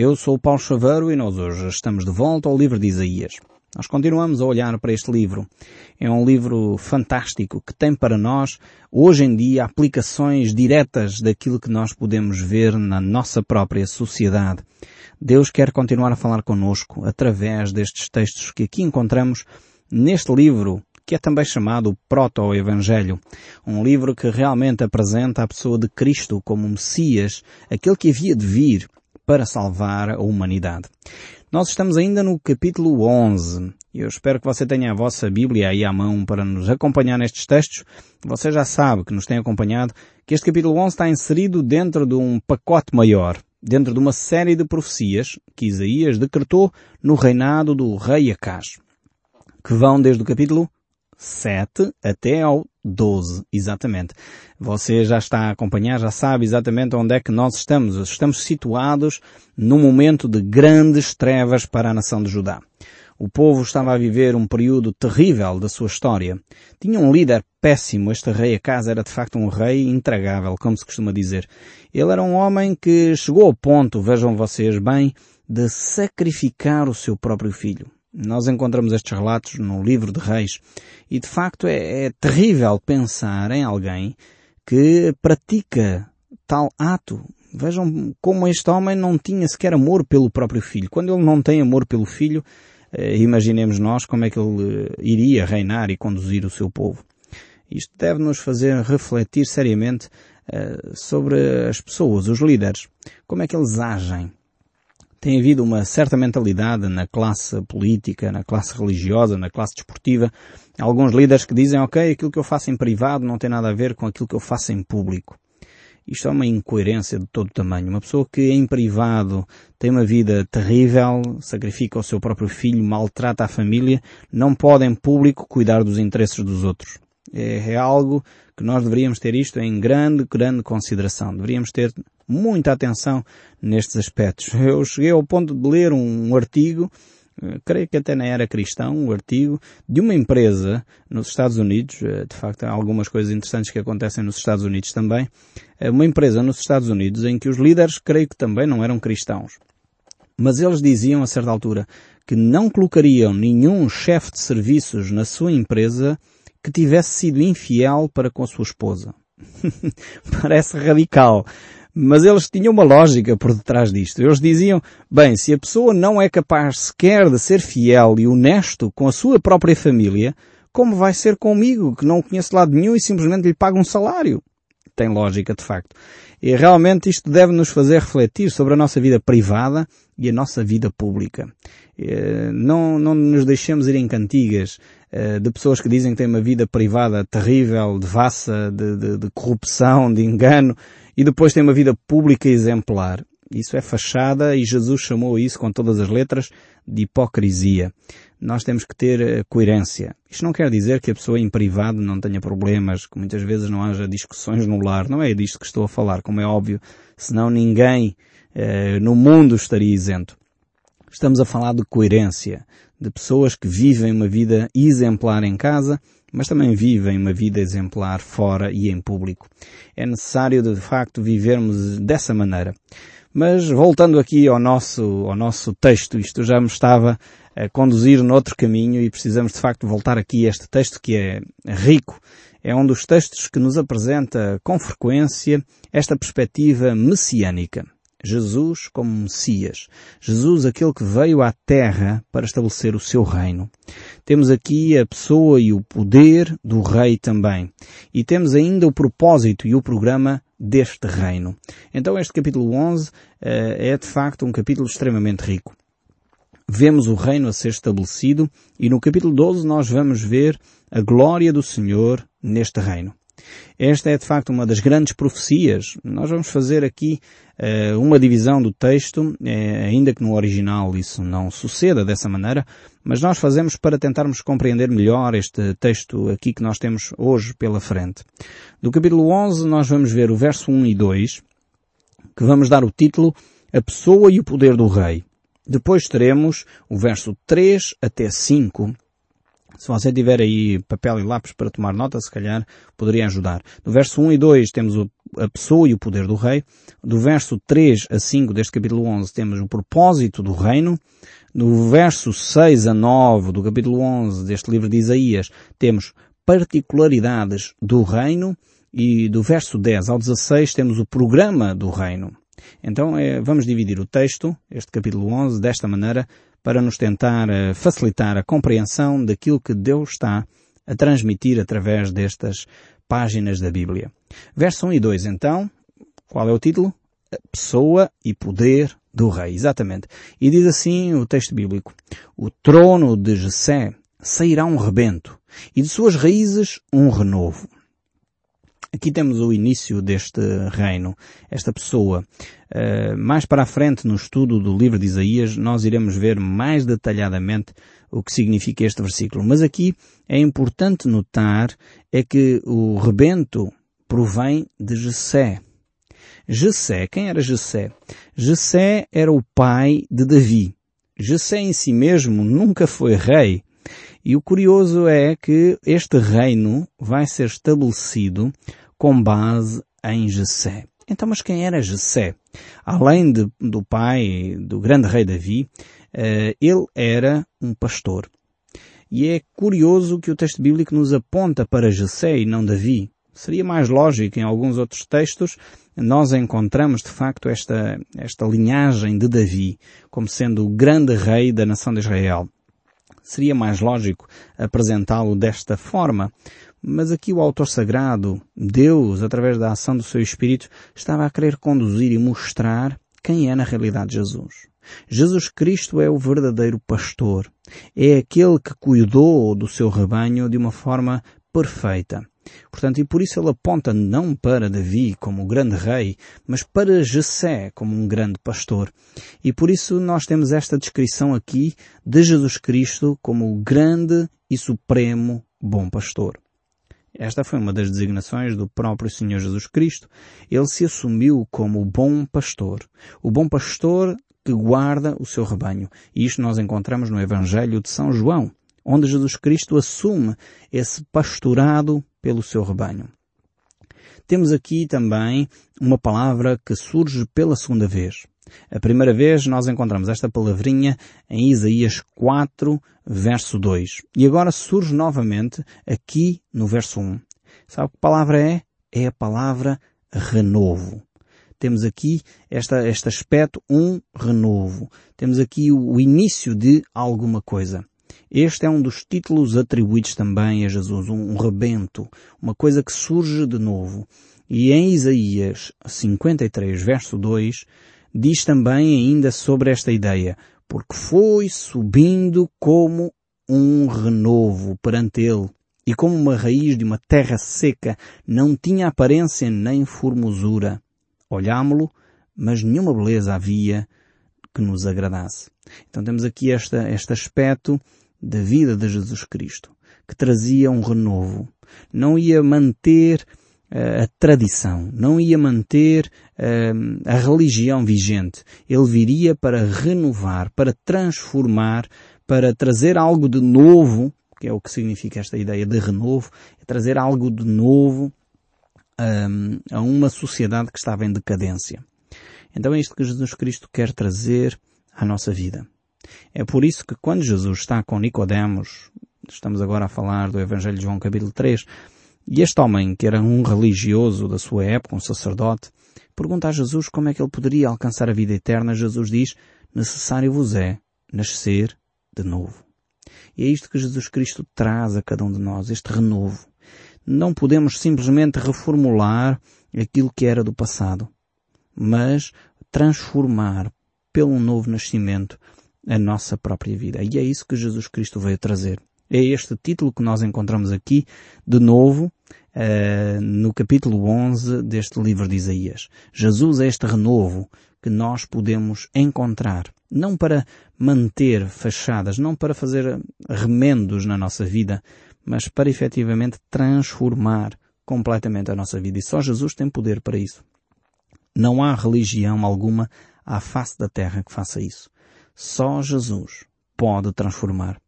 Eu sou o Paulo Chaveiro e nós hoje estamos de volta ao livro de Isaías. Nós continuamos a olhar para este livro. É um livro fantástico que tem para nós, hoje em dia, aplicações diretas daquilo que nós podemos ver na nossa própria sociedade. Deus quer continuar a falar conosco através destes textos que aqui encontramos neste livro que é também chamado Proto-Evangelho, um livro que realmente apresenta a pessoa de Cristo como Messias, aquele que havia de vir para salvar a humanidade. Nós estamos ainda no capítulo 11. Eu espero que você tenha a vossa Bíblia aí à mão para nos acompanhar nestes textos. Você já sabe que nos tem acompanhado que este capítulo 11 está inserido dentro de um pacote maior, dentro de uma série de profecias que Isaías decretou no reinado do rei Acaz, que vão desde o capítulo 7 até ao 12, exatamente. Você já está a acompanhar, já sabe exatamente onde é que nós estamos. Estamos situados num momento de grandes trevas para a nação de Judá. O povo estava a viver um período terrível da sua história. Tinha um líder péssimo. Este rei Acaz era de facto um rei intragável, como se costuma dizer. Ele era um homem que chegou ao ponto, vejam vocês bem, de sacrificar o seu próprio filho. Nós encontramos estes relatos no livro de Reis e de facto é, é terrível pensar em alguém que pratica tal ato. Vejam como este homem não tinha sequer amor pelo próprio filho. Quando ele não tem amor pelo filho, eh, imaginemos nós como é que ele eh, iria reinar e conduzir o seu povo. Isto deve nos fazer refletir seriamente eh, sobre as pessoas, os líderes. Como é que eles agem? Tem havido uma certa mentalidade na classe política, na classe religiosa, na classe desportiva. Alguns líderes que dizem, ok, aquilo que eu faço em privado não tem nada a ver com aquilo que eu faço em público. Isto é uma incoerência de todo tamanho. Uma pessoa que em privado tem uma vida terrível, sacrifica o seu próprio filho, maltrata a família, não pode em público cuidar dos interesses dos outros. É, é algo que nós deveríamos ter isto em grande, grande consideração. Deveríamos ter muita atenção nestes aspectos. Eu cheguei ao ponto de ler um artigo, eh, creio que até nem era cristão, um artigo de uma empresa nos Estados Unidos, eh, de facto há algumas coisas interessantes que acontecem nos Estados Unidos também, eh, uma empresa nos Estados Unidos em que os líderes creio que também não eram cristãos. Mas eles diziam a certa altura que não colocariam nenhum chefe de serviços na sua empresa que tivesse sido infiel para com a sua esposa. Parece radical, mas eles tinham uma lógica por detrás disto. Eles diziam, bem, se a pessoa não é capaz sequer de ser fiel e honesto com a sua própria família, como vai ser comigo, que não conheço lado nenhum e simplesmente lhe paga um salário? Tem lógica, de facto. E realmente isto deve nos fazer refletir sobre a nossa vida privada e a nossa vida pública. Não, não nos deixemos ir em cantigas eh, de pessoas que dizem que têm uma vida privada terrível, devassa, de, de, de corrupção, de engano, e depois têm uma vida pública exemplar. Isso é fachada e Jesus chamou isso com todas as letras de hipocrisia. Nós temos que ter eh, coerência. Isto não quer dizer que a pessoa em privado não tenha problemas, que muitas vezes não haja discussões no lar. Não é disto que estou a falar, como é óbvio. Senão ninguém eh, no mundo estaria isento. Estamos a falar de coerência, de pessoas que vivem uma vida exemplar em casa, mas também vivem uma vida exemplar fora e em público. É necessário de facto vivermos dessa maneira. Mas voltando aqui ao nosso, ao nosso texto, isto já me estava a conduzir noutro caminho e precisamos de facto voltar aqui a este texto que é rico. É um dos textos que nos apresenta com frequência esta perspectiva messiânica. Jesus como Messias. Jesus, aquele que veio à Terra para estabelecer o seu reino. Temos aqui a pessoa e o poder do Rei também. E temos ainda o propósito e o programa deste reino. Então este capítulo 11 uh, eh, é de facto um capítulo extremamente rico. Vemos o reino a ser estabelecido e no capítulo 12 nós vamos ver a glória do Senhor neste reino. Esta é de facto uma das grandes profecias. Nós vamos fazer aqui uh, uma divisão do texto, uh, ainda que no original isso não suceda dessa maneira, mas nós fazemos para tentarmos compreender melhor este texto aqui que nós temos hoje pela frente. Do capítulo 11 nós vamos ver o verso 1 e 2, que vamos dar o título A Pessoa e o Poder do Rei. Depois teremos o verso 3 até 5, Se você tiver aí papel e lápis para tomar nota, se calhar poderia ajudar. No verso 1 e 2 temos a pessoa e o poder do rei. Do verso 3 a 5 deste capítulo 11 temos o propósito do reino. No verso 6 a 9 do capítulo 11 deste livro de Isaías temos particularidades do reino. E do verso 10 ao 16 temos o programa do reino. Então é, vamos dividir o texto, este capítulo 11, desta maneira para nos tentar eh, facilitar a compreensão daquilo que Deus está a transmitir através destas páginas da Bíblia. Verso 1 e 2, então, qual é o título? Pessoa e poder do rei, exatamente. E diz assim o texto bíblico: O trono de Jessé sairá um rebento, e de suas raízes um renovo. Aqui temos o início deste reino, esta pessoa. Uh, mais para a frente, no estudo do livro de Isaías, nós iremos ver mais detalhadamente o que significa este versículo. Mas aqui é importante notar é que o rebento provém de Jessé. Jessé, quem era Jessé? Jessé era o pai de Davi. Jessé em si mesmo nunca foi rei, e o curioso é que este reino vai ser estabelecido com base em Jessé. Então, mas quem era Jessé? Além de, do pai do grande rei Davi, uh, ele era um pastor. E é curioso que o texto bíblico nos aponta para Jessé e não Davi. Seria mais lógico em alguns outros textos nós encontramos de facto esta, esta linhagem de Davi como sendo o grande rei da nação de Israel seria mais lógico apresentá-lo desta forma. Mas aqui o autor sagrado, Deus, através da ação do seu Espírito, estava a querer conduzir e mostrar quem é na realidade Jesus. Jesus Cristo é o verdadeiro pastor. É aquele que cuidou do seu rebanho de uma forma perfeita. Portanto, e por isso ele aponta não para Davi como o grande rei, mas para Jessé como um grande pastor. E por isso nós temos esta descrição aqui de Jesus Cristo como o grande e supremo bom pastor. Esta foi uma das designações do próprio Senhor Jesus Cristo. Ele se assumiu como o bom pastor. O bom pastor que guarda o seu rebanho. E isto nós encontramos no Evangelho de São João, onde Jesus Cristo assume esse pastorado pelo seu rebanho. Temos aqui também uma palavra que surge pela segunda vez. A primeira vez nós encontramos esta palavrinha em Isaías 4, verso 2. E agora surge novamente aqui no verso 1. Sabe que palavra é? É a palavra renovo. Temos aqui esta, este aspecto, um renovo. Temos aqui o, o início de alguma coisa. Este é um dos títulos atribuídos também a Jesus, um rebento, uma coisa que surge de novo. E em Isaías 53, verso 2, diz também ainda sobre esta ideia, porque foi subindo como um renovo perante ele, e como uma raiz de uma terra seca, não tinha aparência nem formosura. Olhámo-lo, mas nenhuma beleza havia que nos agradasse. Então temos aqui esta, este aspecto da vida de Jesus Cristo, que trazia um renovo. Não ia manter uh, a tradição, não ia manter uh, a religião vigente. Ele viria para renovar, para transformar, para trazer algo de novo, que é o que significa esta ideia de renovo, é trazer algo de novo eh, a uma sociedade que estava em decadência. Então é isto que Jesus Cristo quer trazer à nossa vida. É por isso que quando Jesus está com Nicodemos, estamos agora a falar do Evangelho de João capítulo 3, e este homem, que era um religioso da sua época, um sacerdote, pergunta a Jesus como é que ele poderia alcançar a vida eterna. Jesus diz, necessário vos é nascer de novo. E é isto que Jesus Cristo traz a cada um de nós, este renovo. Não podemos simplesmente reformular aquilo que era do passado, mas transformar pelo novo nascimento a nossa própria vida. E é isso que Jesus Cristo veio trazer. É este título que nós encontramos aqui, de novo, uh, no capítulo 11 deste livro de Isaías. Jesus é este renovo que nós podemos encontrar, não para manter fachadas, não para fazer remendos na nossa vida, mas para efetivamente transformar completamente a nossa vida. E só Jesus tem poder para isso. Não há religião alguma à face da terra que faça isso. Só Jesus pode transformar.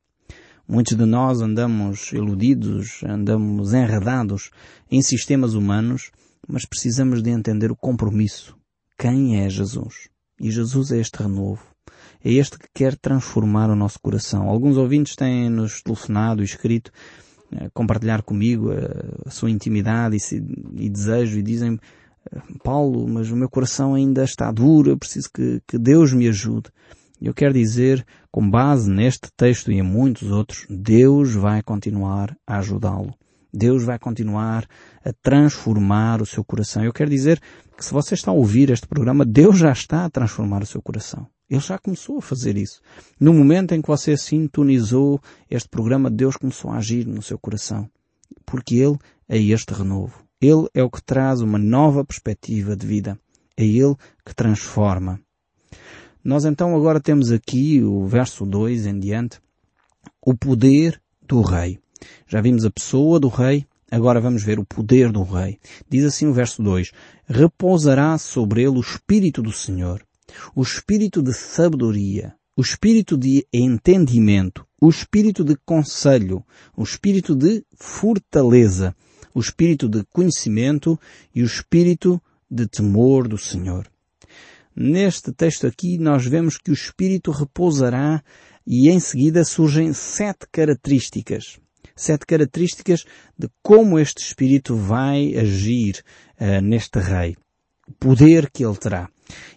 Muitos de nós andamos iludidos, andamos enredados em sistemas humanos, mas precisamos de entender o compromisso. Quem é Jesus? E Jesus é este renovo. É este que quer transformar o nosso coração. Alguns ouvintes têm nos telefonado e escrito, eh, compartilhar comigo a, a sua intimidade e, desejo e dizem Paulo, mas o meu coração ainda está duro, eu preciso que, que Deus me ajude. Eu quero dizer, com base neste texto e em muitos outros, Deus vai continuar a ajudá-lo. Deus vai continuar a transformar o seu coração. Eu quero dizer que se você está a ouvir este programa, Deus já está a transformar o seu coração. Ele já começou a fazer isso. No momento em que você sintonizou este programa, Deus começou a agir no seu coração. Porque Ele é este renovo. Ele é o que traz uma nova perspectiva de vida. É Ele que transforma. Nós então agora temos aqui o verso 2 em diante, o poder do rei. Já vimos a pessoa do rei, agora vamos ver o poder do rei. Diz assim o verso 2, repousará sobre ele o Espírito do Senhor o espírito de sabedoria, o espírito de entendimento, o espírito de conselho, o espírito de fortaleza, o espírito de conhecimento e o espírito de temor do Senhor. Neste texto aqui nós vemos que o espírito repousará e em seguida surgem sete características. Sete características de como este espírito vai agir uh, neste rei. O poder que ele terá.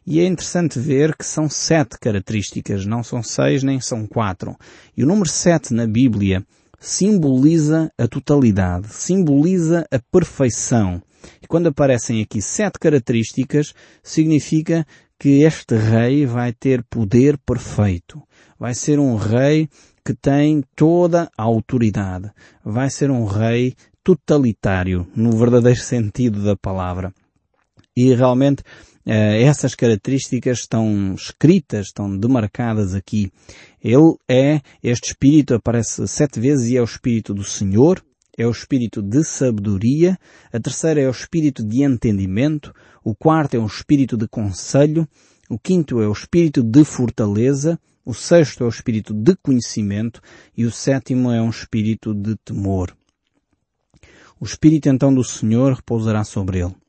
E é interessante ver que são sete características, não são seis nem são quatro. E o número sete na Bíblia simboliza a totalidade, simboliza a perfeição. E quando aparecem aqui sete características, significa que este rei vai ter poder perfeito. Vai ser um rei que tem toda a autoridade. Vai ser um rei totalitário, no verdadeiro sentido da palavra. E realmente essas características estão escritas, estão demarcadas aqui. Ele é, este Espírito aparece sete vezes e é o Espírito do Senhor, é o Espírito de sabedoria, a terceira é o Espírito de entendimento, o quarto é o Espírito de conselho, o quinto é o Espírito de fortaleza, o sexto é o Espírito de conhecimento e o sétimo é um Espírito de temor. O Espírito então do Senhor repousará sobre ele.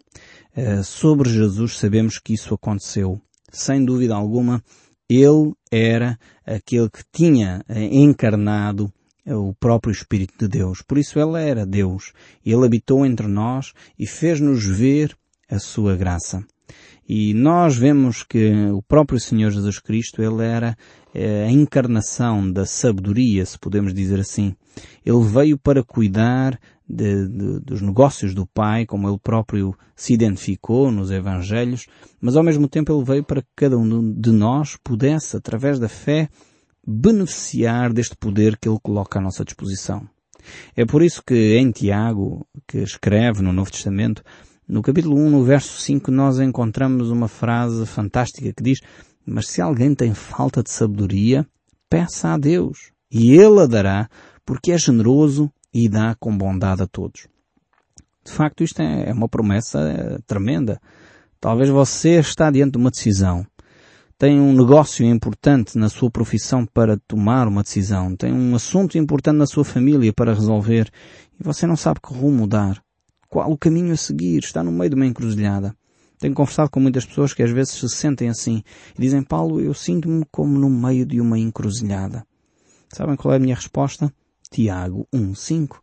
Eh, sobre Jesus sabemos que isso aconteceu. Sem dúvida alguma, ele era aquele que tinha eh, encarnado eh, o próprio Espírito de Deus. Por isso ele era Deus. Ele habitou entre nós e fez-nos ver a sua graça. E nós vemos que o próprio Senhor Jesus Cristo, ele era a encarnação da sabedoria, se podemos dizer assim. Ele veio para cuidar de, de, dos negócios do Pai, como ele próprio se identificou nos Evangelhos, mas ao mesmo tempo ele veio para que cada um de nós pudesse, através da fé, beneficiar deste poder que ele coloca à nossa disposição. É por isso que em Tiago, que escreve no Novo Testamento, no capítulo 1, no verso 5, nós encontramos uma frase fantástica que diz, mas se alguém tem falta de sabedoria, peça a Deus, e Ele a dará, porque é generoso e dá com bondade a todos. De facto, isto é uma promessa eh, tremenda. Talvez você está diante de uma decisão. Tem um negócio importante na sua profissão para tomar uma decisão. Tem um assunto importante na sua família para resolver. E você não sabe que rumo dar. Qual o caminho a seguir? Está no meio de uma encruzilhada. Tenho conversado com muitas pessoas que às vezes se sentem assim e dizem, Paulo, eu sinto-me como no meio de uma encruzilhada. Sabem qual é a minha resposta? Tiago 1.5.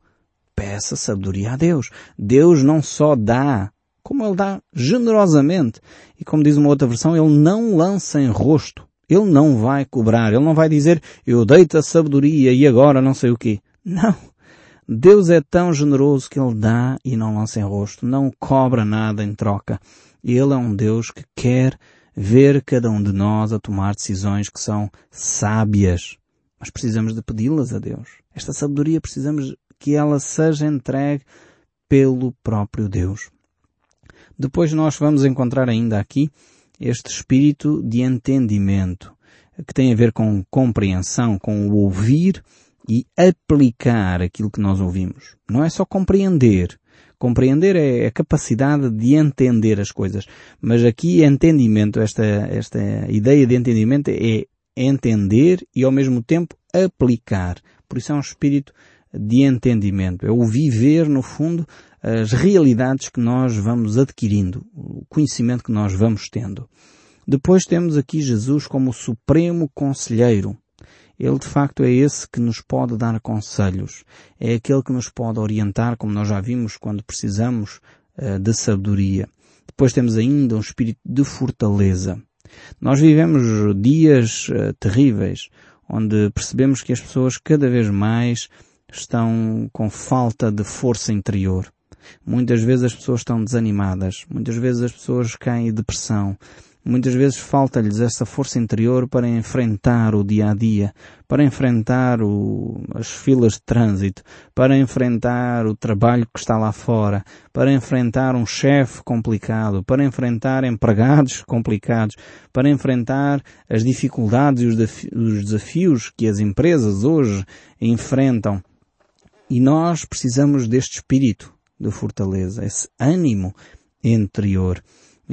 Peça sabedoria a Deus. Deus não só dá, como Ele dá generosamente. E como diz uma outra versão, Ele não lança em rosto. Ele não vai cobrar. Ele não vai dizer, eu dei-te a sabedoria e agora não sei o quê. Não. Deus é tão generoso que Ele dá e não lança em rosto. Não cobra nada em troca. Ele é um Deus que quer ver cada um de nós a tomar decisões que são sábias. Mas precisamos de pedi-las a Deus. Esta sabedoria precisamos que ela seja entregue pelo próprio Deus. Depois nós vamos encontrar ainda aqui este espírito de entendimento, que tem a ver com compreensão, com o ouvir e aplicar aquilo que nós ouvimos. Não é só compreender. Compreender é a capacidade de entender as coisas. Mas aqui entendimento, esta, esta ideia de entendimento é entender e ao mesmo tempo aplicar. Por isso é um espírito de entendimento. É o viver, no fundo, as realidades que nós vamos adquirindo, o conhecimento que nós vamos tendo. Depois temos aqui Jesus como o Supremo Conselheiro. Ele de facto é esse que nos pode dar conselhos. É aquele que nos pode orientar, como nós já vimos quando precisamos uh, de sabedoria. Depois temos ainda um espírito de fortaleza. Nós vivemos dias uh, terríveis, onde percebemos que as pessoas cada vez mais estão com falta de força interior. Muitas vezes as pessoas estão desanimadas, muitas vezes as pessoas caem em depressão, Muitas vezes falta-lhes essa força interior para enfrentar o dia a dia, para enfrentar o, as filas de trânsito, para enfrentar o trabalho que está lá fora, para enfrentar um chefe complicado, para enfrentar empregados complicados, para enfrentar as dificuldades e os desafios que as empresas hoje enfrentam. E nós precisamos deste espírito de fortaleza, esse ânimo interior.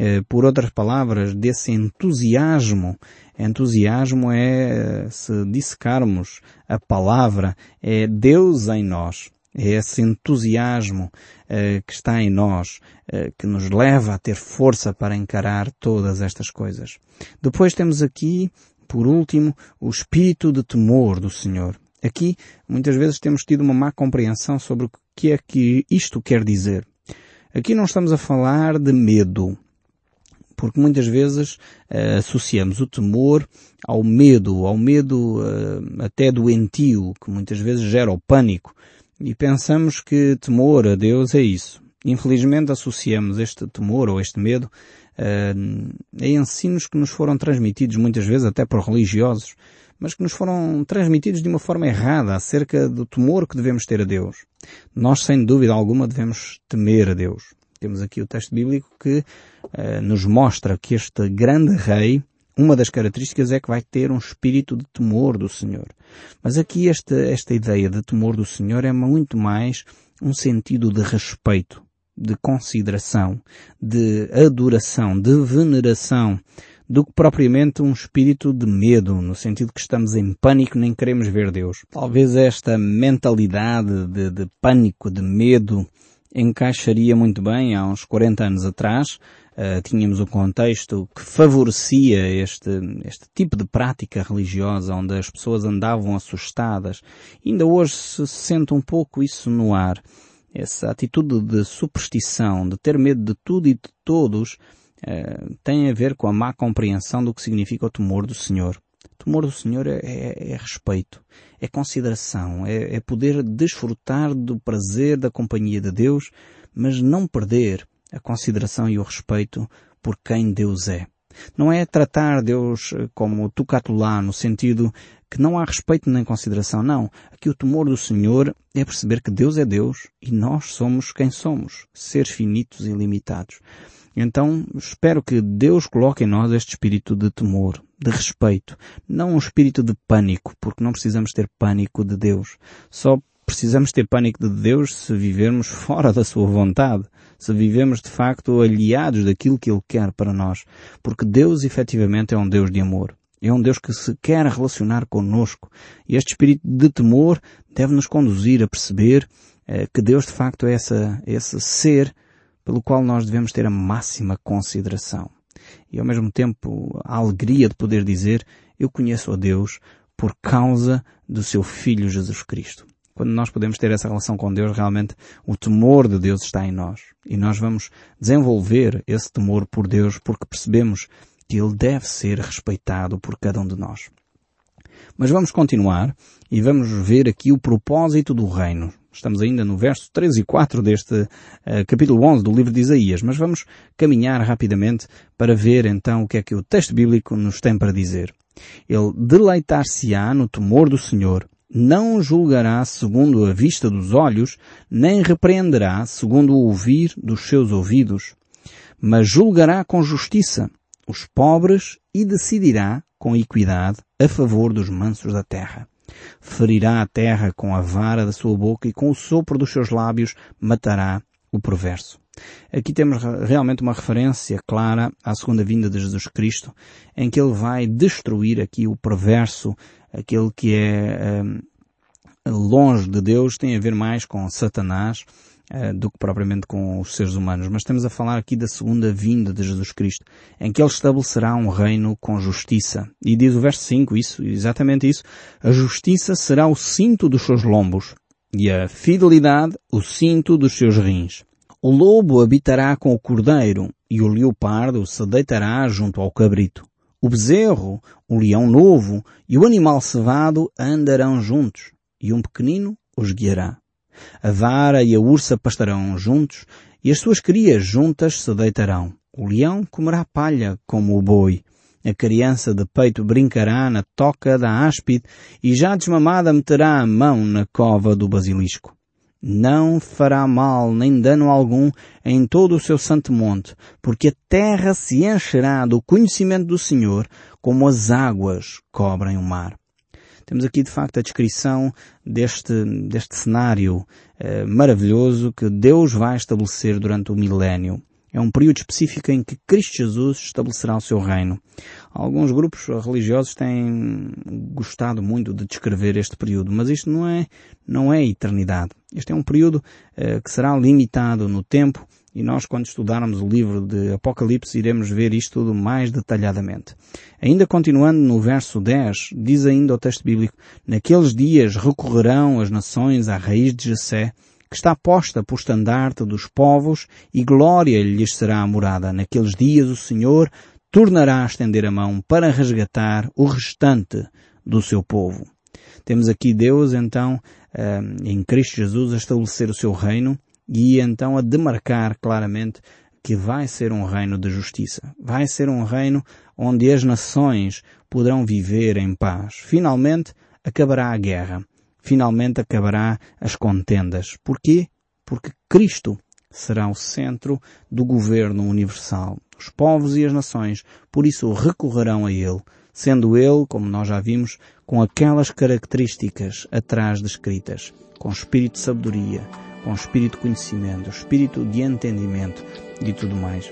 Eh, por outras palavras, desse entusiasmo. Entusiasmo é, se dissecarmos a palavra, é Deus em nós. É esse entusiasmo uh, que está em nós, uh, que nos leva a ter força para encarar todas estas coisas. Depois temos aqui, por último, o espírito de temor do Senhor. Aqui, muitas vezes temos tido uma má compreensão sobre o que é que isto quer dizer. Aqui não estamos a falar de medo porque muitas vezes uh, associamos o temor ao medo, ao medo uh, até doentio, que muitas vezes gera o pânico, e pensamos que temor a Deus é isso. Infelizmente associamos este temor ou este medo uh, a ensinos que nos foram transmitidos muitas vezes até por religiosos, mas que nos foram transmitidos de uma forma errada acerca do temor que devemos ter a Deus. Nós, sem dúvida alguma, devemos temer a Deus. Temos aqui o texto bíblico que uh, nos mostra que este grande rei, uma das características é que vai ter um espírito de temor do Senhor. Mas aqui esta, esta ideia de temor do Senhor é muito mais um sentido de respeito, de consideração, de adoração, de veneração, do que propriamente um espírito de medo, no sentido que estamos em pânico nem queremos ver Deus. Talvez esta mentalidade de, de pânico, de medo, encaixaria muito bem há uns 40 anos atrás. Uh, tínhamos o um contexto que favorecia este, este tipo de prática religiosa onde as pessoas andavam assustadas. Ainda hoje se sente um pouco isso no ar. Essa atitude de superstição, de ter medo de tudo e de todos, uh, tem a ver com a má compreensão do que significa o temor do Senhor. Temor do Senhor é, é, é respeito, é consideração, é, é poder desfrutar do prazer da companhia de Deus, mas não perder a consideração e o respeito por quem Deus é. Não é tratar Deus eh, como tucatulá, no sentido que não há respeito nem consideração, não. Aqui o temor do Senhor é perceber que Deus é Deus e nós somos quem somos, seres finitos e limitados. Então, espero que Deus coloque em nós este espírito de temor, de respeito, não um espírito de pânico, porque não precisamos ter pânico de Deus. Só precisamos ter pânico de Deus se vivermos fora da sua vontade, se vivemos de facto aliados daquilo que Ele quer para nós, porque Deus efetivamente é um Deus de amor. É um Deus que se quer relacionar conosco. E este espírito de temor deve nos conduzir a perceber eh, que Deus de facto é essa, esse ser pelo qual nós devemos ter a máxima consideração. E ao mesmo tempo a alegria de poder dizer, eu conheço a Deus por causa do seu Filho Jesus Cristo. Quando nós podemos ter essa relação com Deus, realmente o temor de Deus está em nós. E nós vamos desenvolver esse temor por Deus porque percebemos que Ele deve ser respeitado por cada um de nós. Mas vamos continuar e vamos ver aqui o propósito do reino. Estamos ainda no verso 3 e 4 deste uh, capítulo 11 do livro de Isaías, mas vamos caminhar rapidamente para ver então o que é que o texto bíblico nos tem para dizer. Ele deleitar-se-á no temor do Senhor, não julgará segundo a vista dos olhos, nem repreenderá segundo o ouvir dos seus ouvidos, mas julgará com justiça os pobres e decidirá com equidade a favor dos mansos da terra. Ferirá a terra com a vara da sua boca e com o sopro dos seus lábios matará o perverso. Aqui temos realmente uma referência clara à segunda vinda de Jesus Cristo, em que ele vai destruir aqui o perverso, aquele que é um, longe de Deus tem a ver mais com Satanás do que propriamente com os seres humanos. Mas estamos a falar aqui da segunda vinda de Jesus Cristo, em que Ele estabelecerá um reino com justiça. E diz o verso 5 isso, exatamente isso. A justiça será o cinto dos seus lombos e a fidelidade o cinto dos seus rins. O lobo habitará com o cordeiro e o leopardo se deitará junto ao cabrito. O bezerro, o leão novo e o animal cevado andarão juntos e um pequenino os guiará. A vara e a ursa pastarão juntos e as suas crias juntas se deitarão. O leão comerá palha como o boi. A criança de peito brincará na toca da áspide e já desmamada meterá a mão na cova do basilisco. Não fará mal nem dano algum em todo o seu santo monte, porque a terra se encherá do conhecimento do Senhor como as águas cobrem o mar. Temos aqui de facto a descrição deste, deste cenário eh, maravilhoso que Deus vai estabelecer durante o milénio. É um período específico em que Cristo Jesus estabelecerá o seu reino. Alguns grupos religiosos têm gostado muito de descrever este período, mas isto não é, não é eternidade. Este é um período eh, que será limitado no tempo e nós, quando estudarmos o livro de Apocalipse, iremos ver isto tudo mais detalhadamente. Ainda continuando no verso 10, diz ainda o texto bíblico, Naqueles dias recorrerão as nações à raiz de Jessé, que está posta por estandarte dos povos, e glória lhes será a morada. Naqueles dias o Senhor tornará a estender a mão para resgatar o restante do seu povo. Temos aqui Deus, então, eh, em Cristo Jesus, a estabelecer o seu reino, e então a demarcar claramente que vai ser um reino de justiça. Vai ser um reino onde as nações poderão viver em paz. Finalmente acabará a guerra. Finalmente acabará as contendas. Porquê? Porque Cristo será o centro do governo universal. Os povos e as nações, por isso, recorrerão a Ele, sendo Ele, como nós já vimos, com aquelas características atrás descritas, com espírito de sabedoria, com espírito de conhecimento, espírito de entendimento e tudo mais.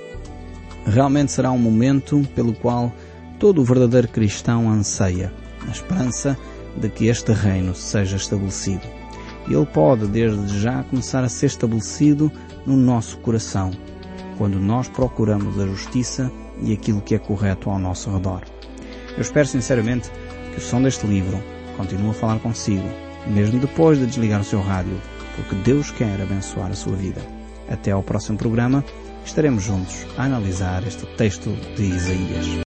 Realmente será um momento pelo qual todo o verdadeiro cristão anseia, a esperança de que este reino seja estabelecido. E ele pode, desde já, começar a ser estabelecido no nosso coração, quando nós procuramos a justiça e aquilo que é correto ao nosso redor. Eu espero sinceramente que o som deste livro continue a falar consigo, mesmo depois de desligar o seu rádio porque Deus quer abençoar a sua vida. Até ao próximo programa, estaremos juntos a analisar este texto de Isaías.